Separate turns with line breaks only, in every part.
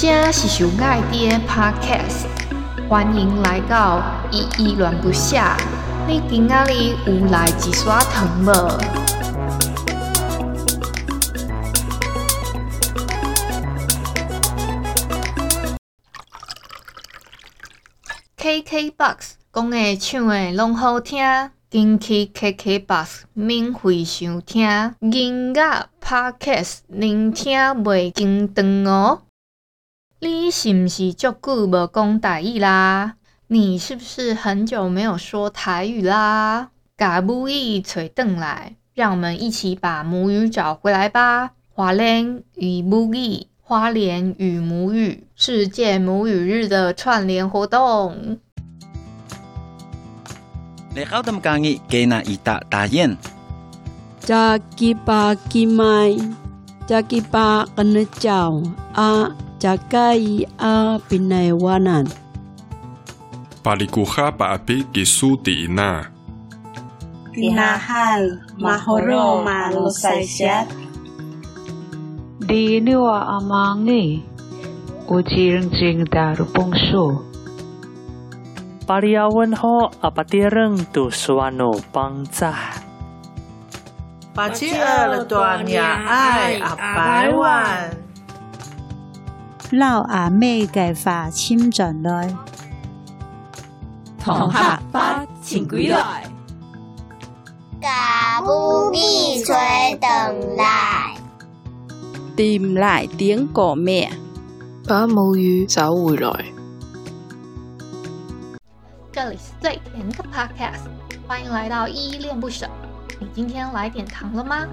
这是上爱的 Podcast，欢迎来到依依恋不舍。你今仔日有来一撮糖无？KKBOX 讲的唱的拢好听，近期 KKBOX 免费收听音乐 Podcast，聆听袂间断哦。你是不是足久无讲台语啦？你是不是很久没有说台语啦？把母语找回来，让我们一起把母语找回来吧！华莲与母语，花莲与母语，世界母语日的串联活动。
你好，他们讲的给那一大大雁。
加吉巴吉麦，加吉巴跟着叫啊。Jagai a pinaiwanan.
Palikuha paapi kisuti ina.
Tinahal mahoro malusaisят.
Di niwa amangi. Ujirng jing darupungso.
Pariawan ho apatireng tu suano pangcah.
Pacier tuanya ai apaiwan.
老阿妹嘅话请进来，
同学把请归来，
甲母语找回来
，tìm lại tiếng của mẹ，
把母语找回来。
这里是最甜的 Podcast，欢迎来到依依恋不舍。你今天来点糖了吗？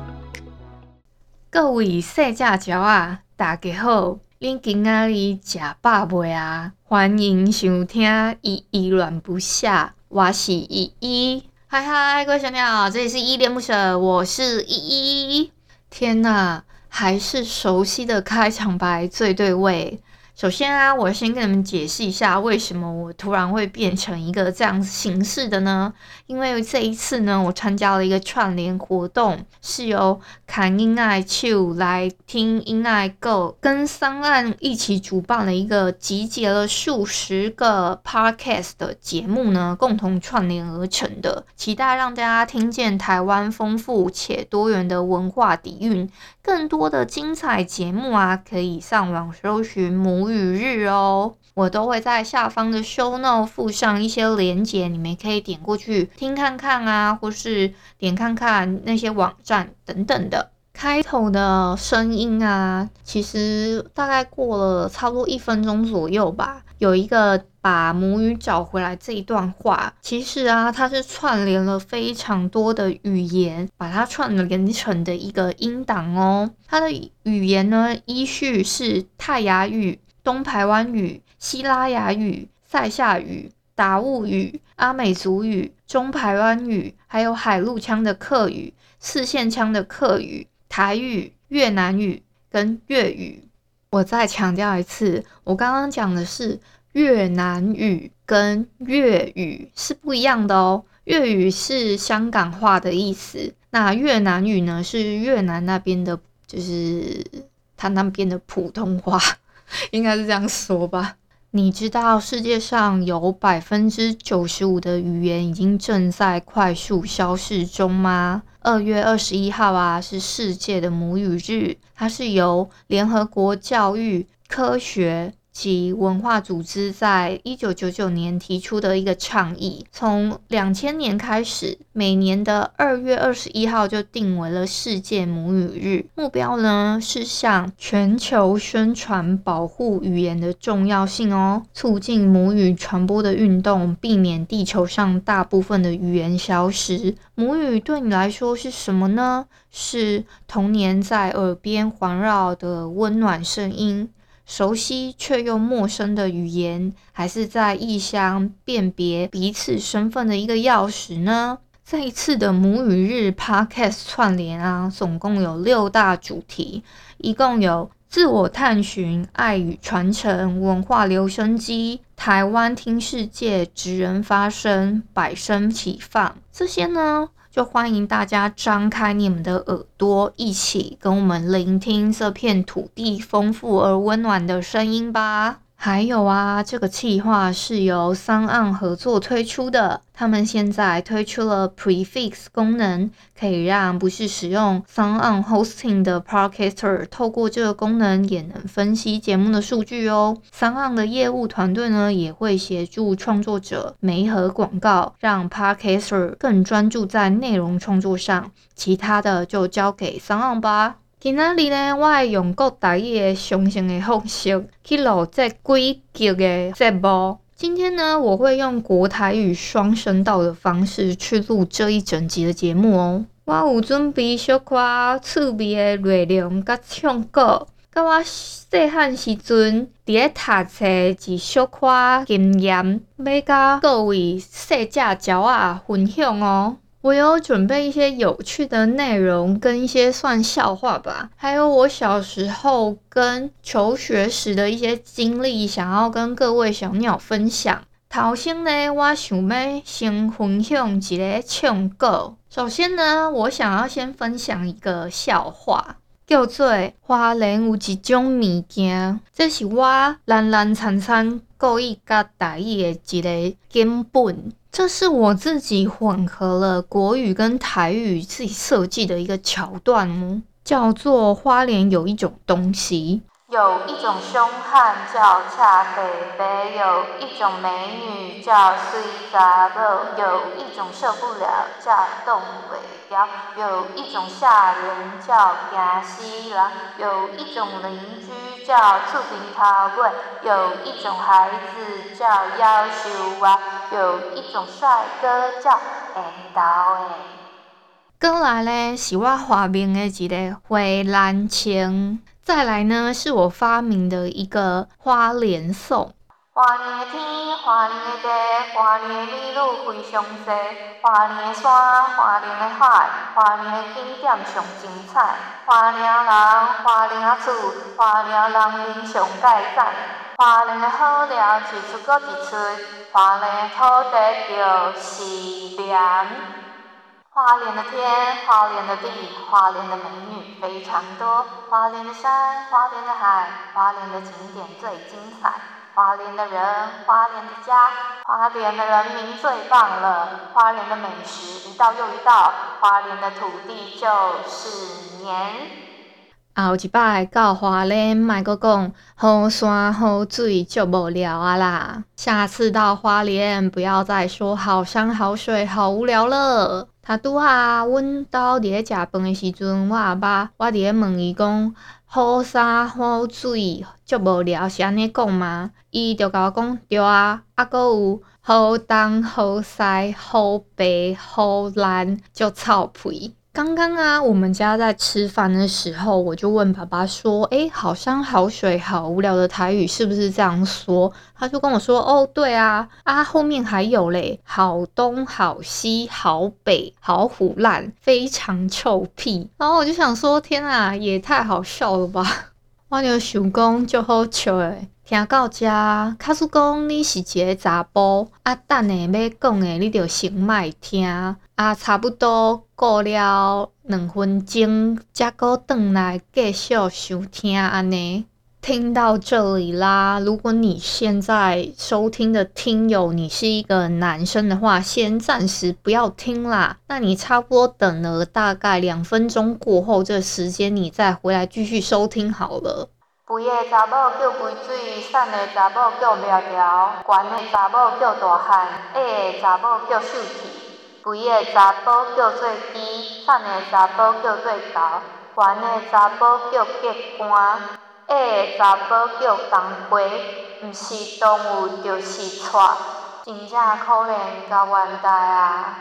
各位小家鸟啊，大家好。恁今仔日食饱未啊？欢迎收听《依依恋不下》，我是依依。嗨嗨，各位小鸟，这里是依恋不舍，我是依依。天哪，还是熟悉的开场白最对味。首先啊，我先跟你们解释一下，为什么我突然会变成一个这样形式的呢？因为这一次呢，我参加了一个串联活动，是由侃音爱秋来听音爱 Go 跟桑岸一起主办了一个集结了数十个 Podcast 的节目呢，共同串联而成的。期待让大家听见台湾丰富且多元的文化底蕴。更多的精彩节目啊，可以上网搜寻母语日哦，我都会在下方的 show note 附上一些连结，你们可以点过去听看看啊，或是点看看那些网站等等的。开头的声音啊，其实大概过了差不多一分钟左右吧。有一个把母语找回来这一段话，其实啊，它是串联了非常多的语言，把它串联成的一个音档哦。它的语言呢，依序是泰雅语、东排湾语、西拉雅语、塞夏语、达悟语、阿美族语、中排湾语，还有海陆腔的客语、四县腔的客语。台语、越南语跟粤语，我再强调一次，我刚刚讲的是越南语跟粤语是不一样的哦。粤语是香港话的意思，那越南语呢是越南那边的，就是他那边的普通话，应该是这样说吧。你知道世界上有百分之九十五的语言已经正在快速消逝中吗？二月二十一号啊，是世界的母语日，它是由联合国教育科学及文化组织在一九九九年提出的一个倡议，从两千年开始，每年的二月二十一号就定为了世界母语日。目标呢是向全球宣传保护语言的重要性哦，促进母语传播的运动，避免地球上大部分的语言消失。母语对你来说是什么呢？是童年在耳边环绕的温暖声音。熟悉却又陌生的语言，还是在异乡辨别彼此身份的一个钥匙呢？这一次的母语日 Podcast 串联啊，总共有六大主题，一共有自我探寻、爱与传承、文化留声机、台湾听世界、职人发声、百声齐放。这些呢，就欢迎大家张开你们的耳朵，一起跟我们聆听这片土地丰富而温暖的声音吧。还有啊，这个企划是由 SoundOn 合作推出的。他们现在推出了 Prefix 功能，可以让不是使用 sana Hosting 的 Podcaster 透过这个功能也能分析节目的数据哦。sana 的业务团队呢，也会协助创作者媒合广告，让 Podcaster 更专注在内容创作上。其他的就交给 sana 吧。今仔日呢，我会用国台语的相声的方式去录这几集的节目。今天呢，我会用国台语双声道的方式去录这一整集的节目哦。我有准备小可趣味的内容甲唱歌，甲我细汉时阵伫咧读册一小可经验，要甲各位细只鸟仔分享哦。我有准备一些有趣的内容，跟一些算笑话吧，还有我小时候跟求学时的一些经历，想要跟各位小鸟分享。头先呢，我想要先分享一个唱歌。首先呢，我想要先分享一个笑话，叫做“花莲有一种物件”，这是我懒懒惨惨故意甲大意的一个根本。这是我自己混合了国语跟台语自己设计的一个桥段哦，叫做花莲有一种东西，有一种凶悍叫恰北北，有一种美女叫水查某，有一种受不了叫冻未条，有一种吓人叫惊死人，有一种邻居叫厝边头尾，有一种孩子叫夭寿娃。有一种帅哥叫缘投的。过来呢，是我发明的一个花莲情。再来呢，是我发明的一个花莲颂。花莲的天，花莲的地，花莲的美女非常多。花莲的山，花莲的海，花莲的景点上精彩。花莲人，花莲厝，花莲人民上盖赞。花莲的好料一出阁一出，花莲的土地就是凉。花莲的天，花莲的地，花莲的美女非常多。花莲的山，花莲的海，花莲的景点最精彩。花莲的人，花莲的家，花莲的人民最棒了。花莲的美食一道又一道，花莲的土地就是年。后一摆到花莲，莫阁讲好山好水就无聊啊啦！下次到花莲，不要再说好山好水好无聊了。他拄啊，阮兜伫咧食饭诶时阵，我阿爸我伫咧问伊讲好山好水足无聊，是安尼讲吗？伊就甲我讲对啊，啊搁有好东好西好白好蓝足臭屁。刚刚啊，我们家在吃饭的时候，我就问爸爸说：“诶，好山好水好无聊的台语是不是这样说？”他就跟我说：“哦，对啊，啊后面还有嘞，好东好西好北好虎烂，非常臭屁。”然后我就想说：“天啊，也太好笑了吧！” 我就想讲就好笑诶。听到这，卡叔讲你是一个查甫，啊等下要讲的你就先莫听，啊差不多过了两分钟，才阁转来继续收听安尼。听到这里啦，如果你现在收听的听友你是一个男生的话，先暂时不要听啦。那你差不多等了大概两分钟过后，这时间你再回来继续收听好了。肥的查某叫肥水，瘦的查某叫苗条，悬的查某叫大汉，矮的查某叫秀气。肥的查甫叫做猪，瘦的查甫叫做猴，悬的查甫叫结冠，矮的查甫叫东鸡。毋是动物就是错，真正可怜甲冤大啊！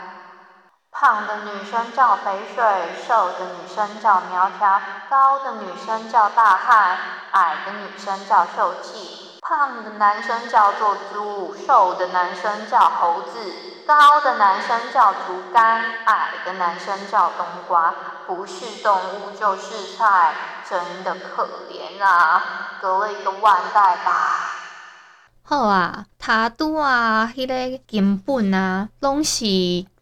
胖的女生叫肥水，瘦的女生叫苗条，高的女生叫大汉，矮的女生叫秀气。胖的男生叫做猪，瘦的男生叫猴子，高的男生叫竹竿，矮的男生叫冬瓜。不是动物就是菜，真的可怜啊！隔了一个万代吧。好啊，他拄啊，迄个根本啊，拢是。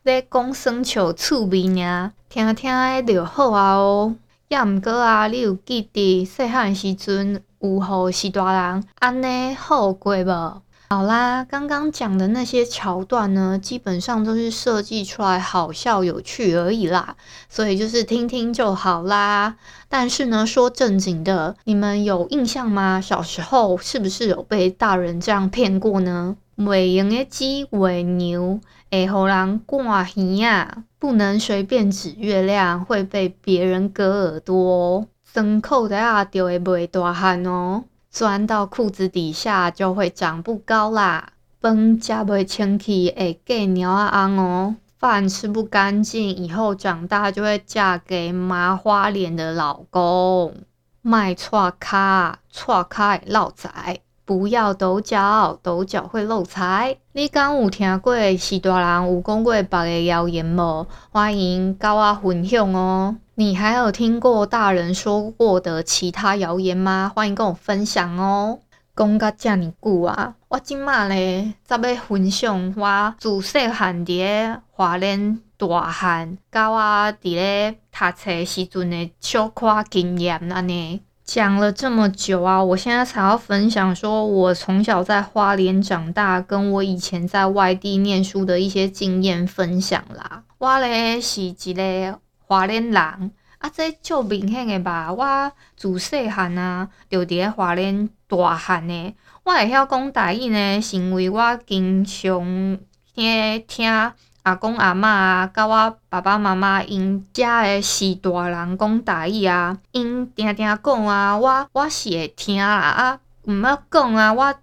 咧讲生笑趣味尔，听听诶就好啊哦。也毋过啊，你有记得细汉时阵有互序大人安尼好过无？好啦，刚刚讲的那些桥段呢，基本上都是设计出来好笑有趣而已啦，所以就是听听就好啦。但是呢，说正经的，你们有印象吗？小时候是不是有被大人这样骗过呢？袂用的指月牛，会互人挂耳啊，不能随便指月亮，会被别人割耳朵哦。装口袋啊，就会卖大汉哦。钻到裤子底下就会长不高啦。饭食袂清气会嫁鸟仔翁哦。饭吃不干净，以后长大就会嫁给麻花脸的老公。卖错卡，错卡会落财。不要抖脚，抖脚会漏财。你敢有听过序大人有讲过别个谣言无？欢迎跟我分享哦。你还有听过大人说过的其他谣言吗？欢迎跟我分享哦。讲到这么久啊，我今麦咧才要分享我自细汉伫个花莲大汉，甲我伫咧读册时阵的小可经验安尼。讲了这么久啊，我现在才要分享，说我从小在花莲长大，跟我以前在外地念书的一些经验分享啦。我咧是一个华莲人，啊，这就明显的吧。我自细汉啊，就伫个华莲大汉的。我会晓讲台语呢，是因为我经常听听。阿公阿嬷啊，甲我爸爸妈妈因遮诶序大人讲台语啊，因定定讲啊，我我是会听啦啊，毋要讲啊，我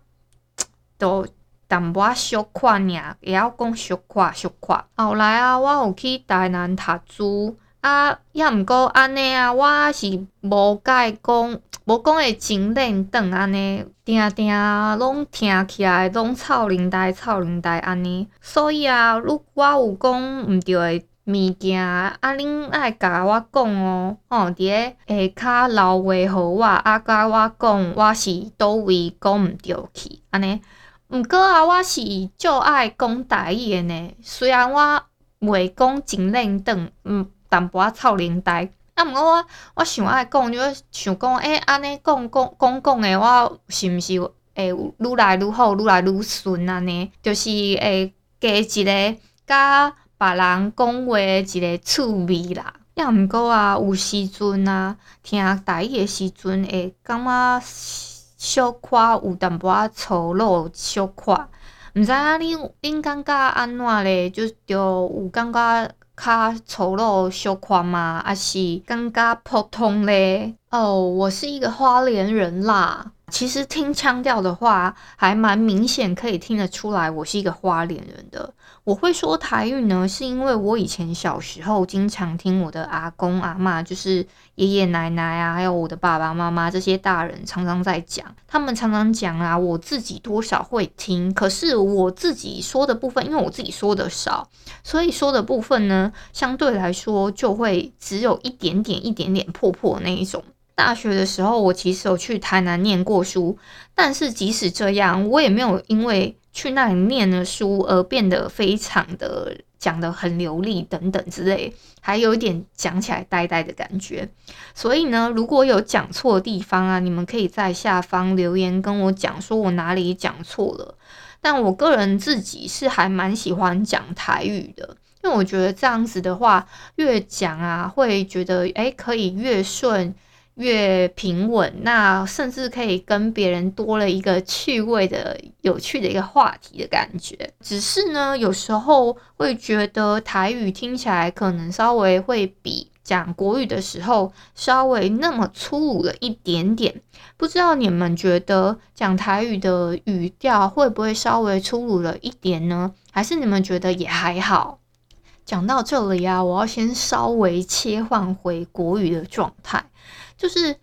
都淡薄仔小看尔，会晓讲小可小可。后来啊，我有去台南读书。啊，也毋过安尼啊，我是无甲伊讲，无讲会真认真安尼，定定拢听起来拢臭奶呆臭奶呆安尼。所以啊，如我有讲毋对的物件，啊，恁爱甲我讲哦，吼，伫个下骹留话互我，啊，甲我讲我是倒位讲毋对去，安尼。毋过啊，我是足爱讲台语诶呢，虽然我袂讲真认真，嗯。淡薄仔臭奶呆，啊！毋过我我想爱讲，就想讲，诶，安尼讲讲讲讲诶，我是毋是会愈来愈好，愈来愈顺安尼？就是会加一个甲别人讲话诶一个趣味啦。也毋过啊，有时阵啊，听台语诶时阵会感觉小可有淡薄仔粗鲁，小可毋知影恁恁感觉安怎咧？就就有感觉。较丑陋羞愧吗？还是更加普通嘞？哦我是一个花莲人啦。其实听腔调的话，还蛮明显，可以听得出来我是一个花莲人的。我会说台语呢，是因为我以前小时候经常听我的阿公阿嬷，就是爷爷奶奶啊，还有我的爸爸妈妈这些大人常常在讲，他们常常讲啊，我自己多少会听，可是我自己说的部分，因为我自己说的少，所以说的部分呢，相对来说就会只有一点点、一点点破破那一种。大学的时候，我其实有去台南念过书，但是即使这样，我也没有因为去那里念了书而变得非常的讲得很流利等等之类，还有一点讲起来呆呆的感觉。所以呢，如果有讲错的地方啊，你们可以在下方留言跟我讲，说我哪里讲错了。但我个人自己是还蛮喜欢讲台语的，因为我觉得这样子的话，越讲啊，会觉得诶，可以越顺。越平稳，那甚至可以跟别人多了一个趣味的、有趣的一个话题的感觉。只是呢，有时候会觉得台语听起来可能稍微会比讲国语的时候稍微那么粗鲁了一点点。不知道你们觉得讲台语的语调会不会稍微粗鲁了一点呢？还是你们觉得也还好？讲到这里啊，我要先稍微切换回国语的状态。就是，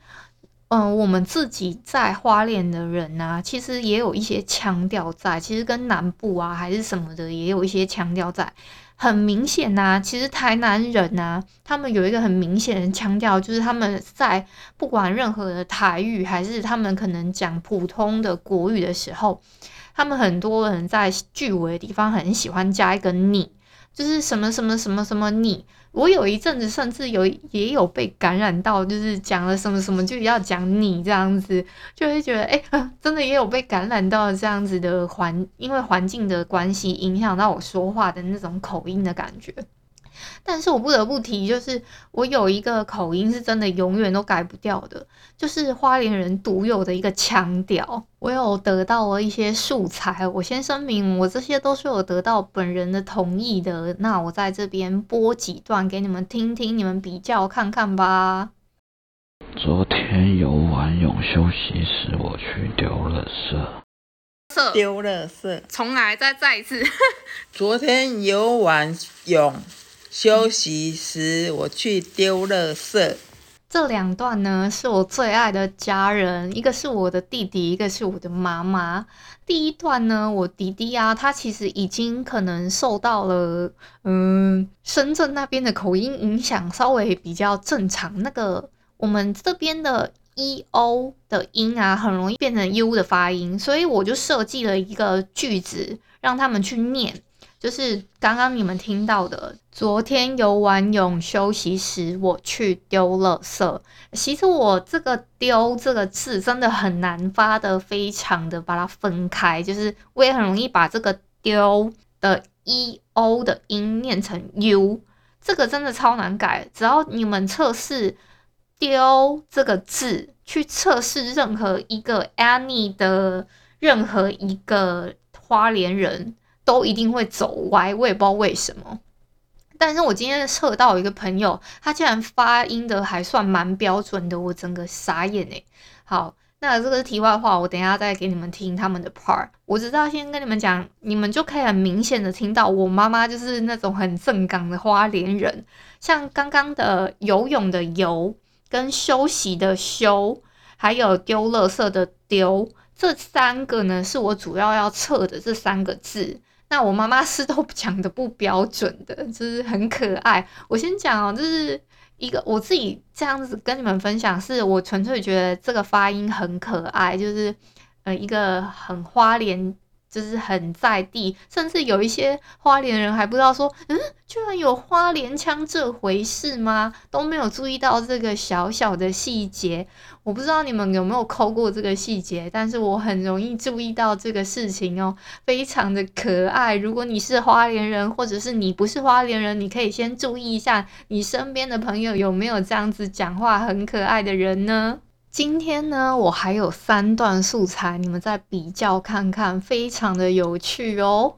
嗯、我们自己在花莲的人啊，其实也有一些腔调在，其实跟南部啊还是什么的，也有一些腔调在。很明显呐、其实台南人呐、他们有一个很明显的腔调，就是他们在不管任何的台语，还是他们可能讲普通的国语的时候，他们很多人在句尾的地方很喜欢加一个你。就是什么什么什么什么你。我有一阵子甚至有也有被感染到，就是讲了什么什么就要讲你这样子，就会觉得哎、真的也有被感染到这样子的环，因为环境的关系影响到我说话的那种口音的感觉。但是我不得不提，就是我有一个口音是真的永远都改不掉的，就是花莲人独有的一个腔调。我有得到了一些素材，我先声明，我这些都是有得到本人的同意的。那我在这边播几段给你们听听，你们比较看看吧。
昨天游完泳休息时，我去丢垃圾。
丢了色。
重来，再再一次。
昨天游完泳。休息时，我去丢垃圾。
这两段呢，是我最爱的家人，一个是我的弟弟，一个是我的妈妈。第一段呢，我弟弟啊，他其实已经可能受到了嗯深圳那边的口音影响，稍微比较正常。那个我们这边的 e o 的音啊，很容易变成 u 的发音，所以我就设计了一个句子，让他们去念。就是刚刚你们听到的，昨天游完泳休息时，我去丢垃圾。其实我这个“丢”这个字真的很难发的，非常的把它分开。就是我也很容易把这个“丢”的 “e o” 的音念成 “u”，这个真的超难改。只要你们测试“丢”这个字，去测试任何一个 any 的任何一个花莲人。都一定会走歪，我也不知道为什么。但是我今天测到一个朋友，他竟然发音的还算蛮标准的，我整个傻眼诶。好，那这个是题外话，我等一下再给你们听他们的 part。我知道先跟你们讲，你们就可以很明显的听到我妈妈就是那种很正港的花莲人，像刚刚的游泳的游，跟休息的休，还有丢垃圾的丢，这三个呢是我主要要测的这三个字。那我妈妈是都讲的不标准的，就是很可爱。我先讲哦，就是一个我自己这样子跟你们分享，是我纯粹觉得这个发音很可爱，就是呃一个很花莲。就是很在地，甚至有一些花莲人还不知道说，嗯，居然有花莲腔这回事吗？都没有注意到这个小小的细节。我不知道你们有没有抠过这个细节，但是我很容易注意到这个事情哦，非常的可爱。如果你是花莲人，或者是你不是花莲人，你可以先注意一下，你身边的朋友有没有这样子讲话很可爱的人呢？今天呢，我还有三段素材，你们再比较看看，非常的有趣哦。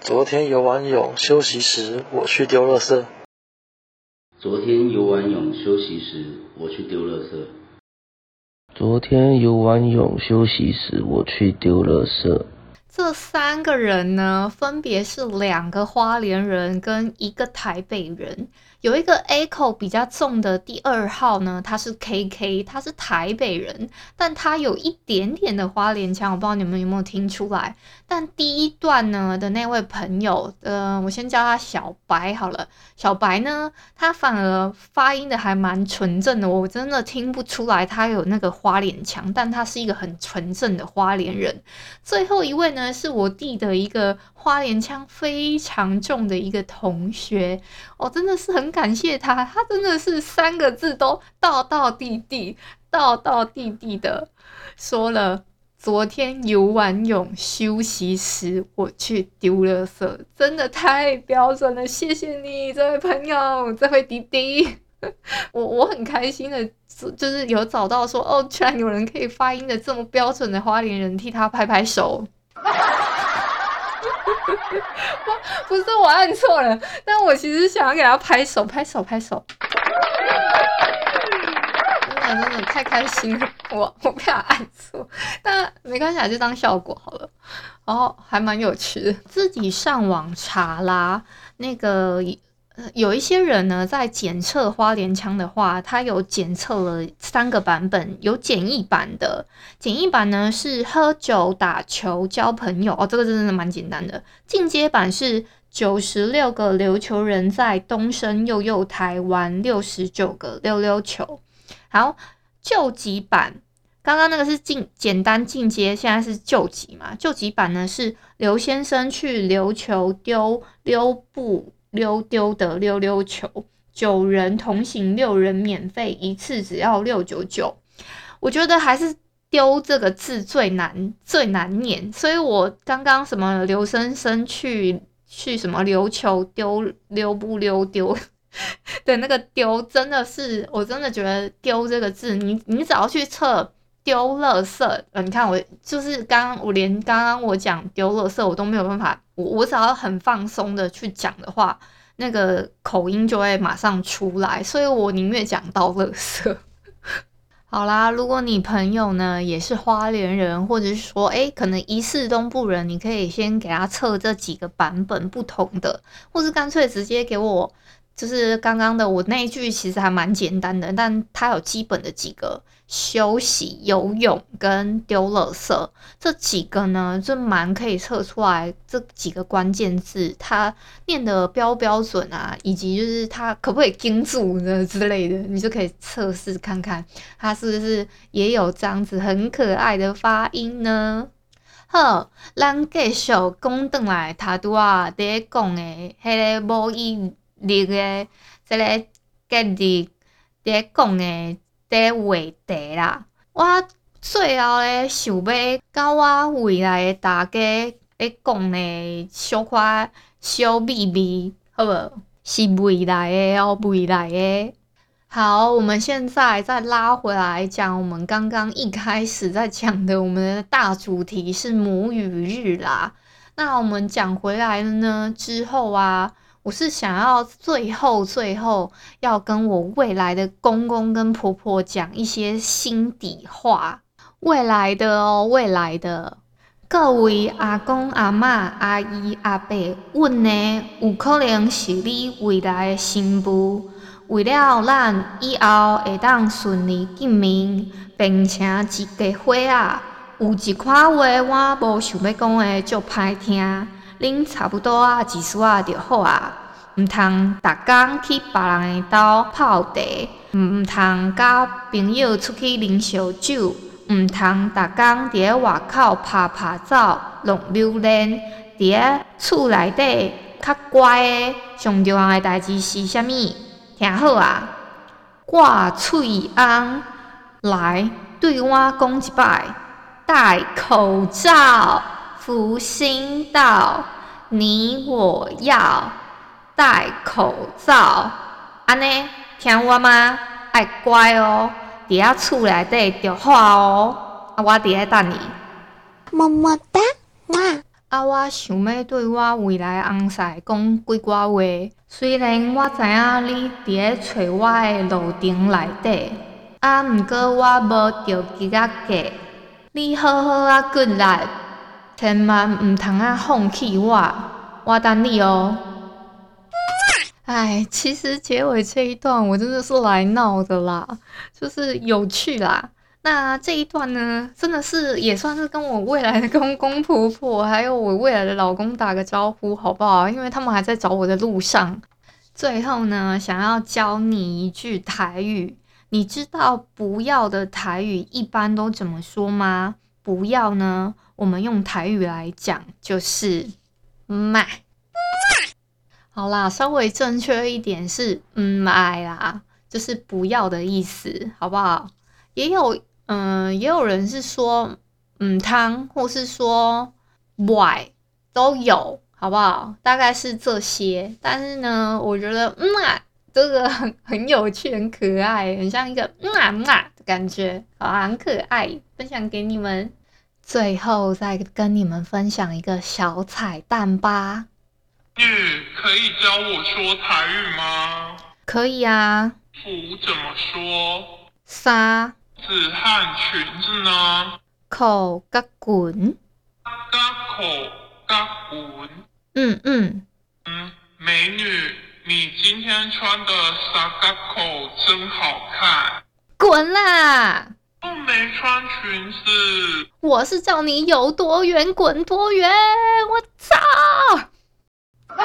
昨天游完泳休息时，我去丢垃圾。
昨天游完泳休息时，我去丢垃圾。
昨天游完泳休息时，我去丢垃圾。
这三个人呢，分别是两个花莲人跟一个台北人。有一个 echo 比较重的第二号呢，他是 KK，他是台北人，但他有一点点的花莲腔，我不知道你们有没有听出来。但第一段呢的那位朋友，呃，我先叫他小白好了。小白呢，他反而发音的还蛮纯正的，我真的听不出来他有那个花莲腔，但他是一个很纯正的花莲人。最后一位呢，是我弟的一个花莲腔非常重的一个同学，我真的是很。感谢他，他真的是三个字都道道地地、道道地地的说了。昨天游完泳休息时，我去丢垃圾，真的太标准了。谢谢你，这位朋友，这位弟弟，我我很开心的，就是有找到说，哦，居然有人可以发音的这么标准的花莲人，替他拍拍手。不是我按错了，但我其实想要给他拍手，拍手，拍手。真的太开心了，我我不想按错，但没关系，就当效果好了。然后还蛮有趣的，自己上网查啦，那个。有一些人呢，在检测花莲腔的话，他有检测了三个版本，有简易版的。简易版呢是喝酒、打球、交朋友，哦，这个真的蛮简单的。进阶版是九十六个琉球人在东升又又台湾六十九个溜溜球。好，救急版。刚刚那个是进简单进阶，现在是救急嘛？救急版呢是刘先生去琉球丢溜布溜丢的溜溜球，九人同行六人免费，一次只要六九九。我觉得还是丢这个字最难最难念，所以我刚刚什么刘生生去去什么琉球丢溜不溜丢。对，那个丢真的是，我真的觉得丢这个字，你你只要去测丢垃圾，呃，你看我就是刚我连刚刚我讲丢垃圾我都没有办法，我我只要很放松的去讲的话，那个口音就会马上出来，所以我宁愿讲到垃圾。好啦，如果你朋友呢也是花莲人，或者是说诶可能疑似东部人，你可以先给他测这几个版本不同的，或是干脆直接给我。就是刚刚的我那一句其实还蛮简单的，但它有基本的几个休息、游泳跟丢垃圾这几个呢，就蛮可以测出来这几个关键字，它念的标标准啊，以及就是它可不可以盯住呢之类的，你就可以测试看看，它是不是也有这样子很可爱的发音呢？好，咱继续讲转来，他拄仔在讲的迄个母语。你个这个跟你在讲的这个话题啦，我最后咧想要跟我未来的大家咧讲咧小块小秘密，好不好？是未来的哦，未来的。好，我们现在再拉回来讲，我们刚刚一开始在讲的，我们的大主题是母语日啦。那我们讲回来了呢之后啊。我是想要最后最后要跟我未来的公公跟婆婆讲一些心底话，未来的哦，未来的各位阿公阿嬷阿姨阿伯，阮呢有可能是你未来的新妇，为了咱以后会当顺利见面，并且一家伙啊，有一块话我无想要讲的就歹听。恁差不多啊，几岁啊就好啊，毋通逐工去别人的兜泡茶，毋通甲朋友出去啉烧酒，毋通逐工伫咧外口拍拍照、浪流连。伫咧厝内底较乖的，上重要的代志是啥物？听好啊，挂喙红来对我讲一摆，戴口罩。福星到，你我要戴口罩。安尼听我吗？爱乖哦，伫遐厝内底着好哦。啊，我伫遐等你。么么哒，哇！啊，我想要对我未来翁婿讲几句话。虽然我知影你伫咧找我的路程内底，啊，毋过我无着急啊过。你好好啊，good life。千万唔通啊放弃我，我等你哦。哎，其实结尾这一段我真的是来闹的啦，就是有趣啦。那这一段呢，真的是也算是跟我未来的公公婆婆，还有我未来的老公打个招呼，好不好？因为他们还在找我的路上。最后呢，想要教你一句台语，你知道不要的台语一般都怎么说吗？不要呢？我们用台语来讲就是“买”，好啦，稍微正确一点是“嗯买”啦，就是不要的意思，好不好？也有，嗯，也有人是说“嗯汤”或是说“ “why” ”，都有，好不好？大概是这些，但是呢，我觉得“嗯啊”这个很 很有趣，很可爱，很像一个“嗯啊嗯啊”的感觉，好，很可爱，分享给你们。最后再跟你们分享一个小彩蛋吧。
嗯可以教我说台语吗？
可以啊。
服怎么说？
衫。
子和裙子呢？
口甲裙。
甲裤甲裙。
嗯嗯。
嗯，美女，你今天穿的三嘎口真好看。
滚啦！
我没穿裙子，
我是叫你有多远滚多远，我操！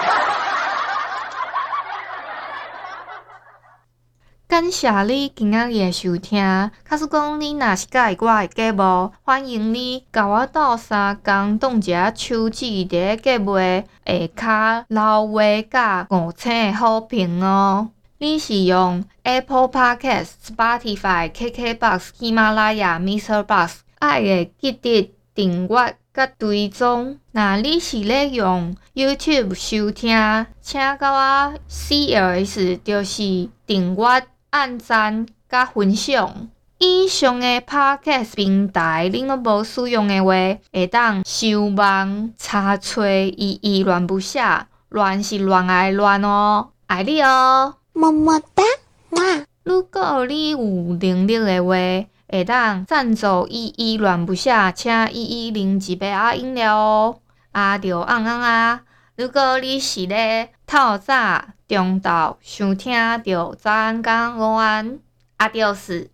感谢你今仔日的收听。假使讲你若是喜欢我的节目，欢迎你甲我斗相共，动一下手指伫个节目的下骹留话甲五星好评哦。你是用 Apple Podcast、Spotify、KKBox、喜马拉雅、Mr. Box 爱的记得订阅甲追踪。若你是咧用 YouTube 收听，请甲我 CLS 就是订阅、按赞甲分享。以上的 Podcast 平台，恁拢无使用的话，会当收网、查找，意意乱不下，乱是乱爱乱哦，爱你哦。
么么哒，哇！
如果你有能力的话，会当赞助依依软不下，请依依啉一杯啊饮料哦。啊，着按按啊！如果你是咧透早、中昼想听，着早安、讲午安，阿、啊、着是。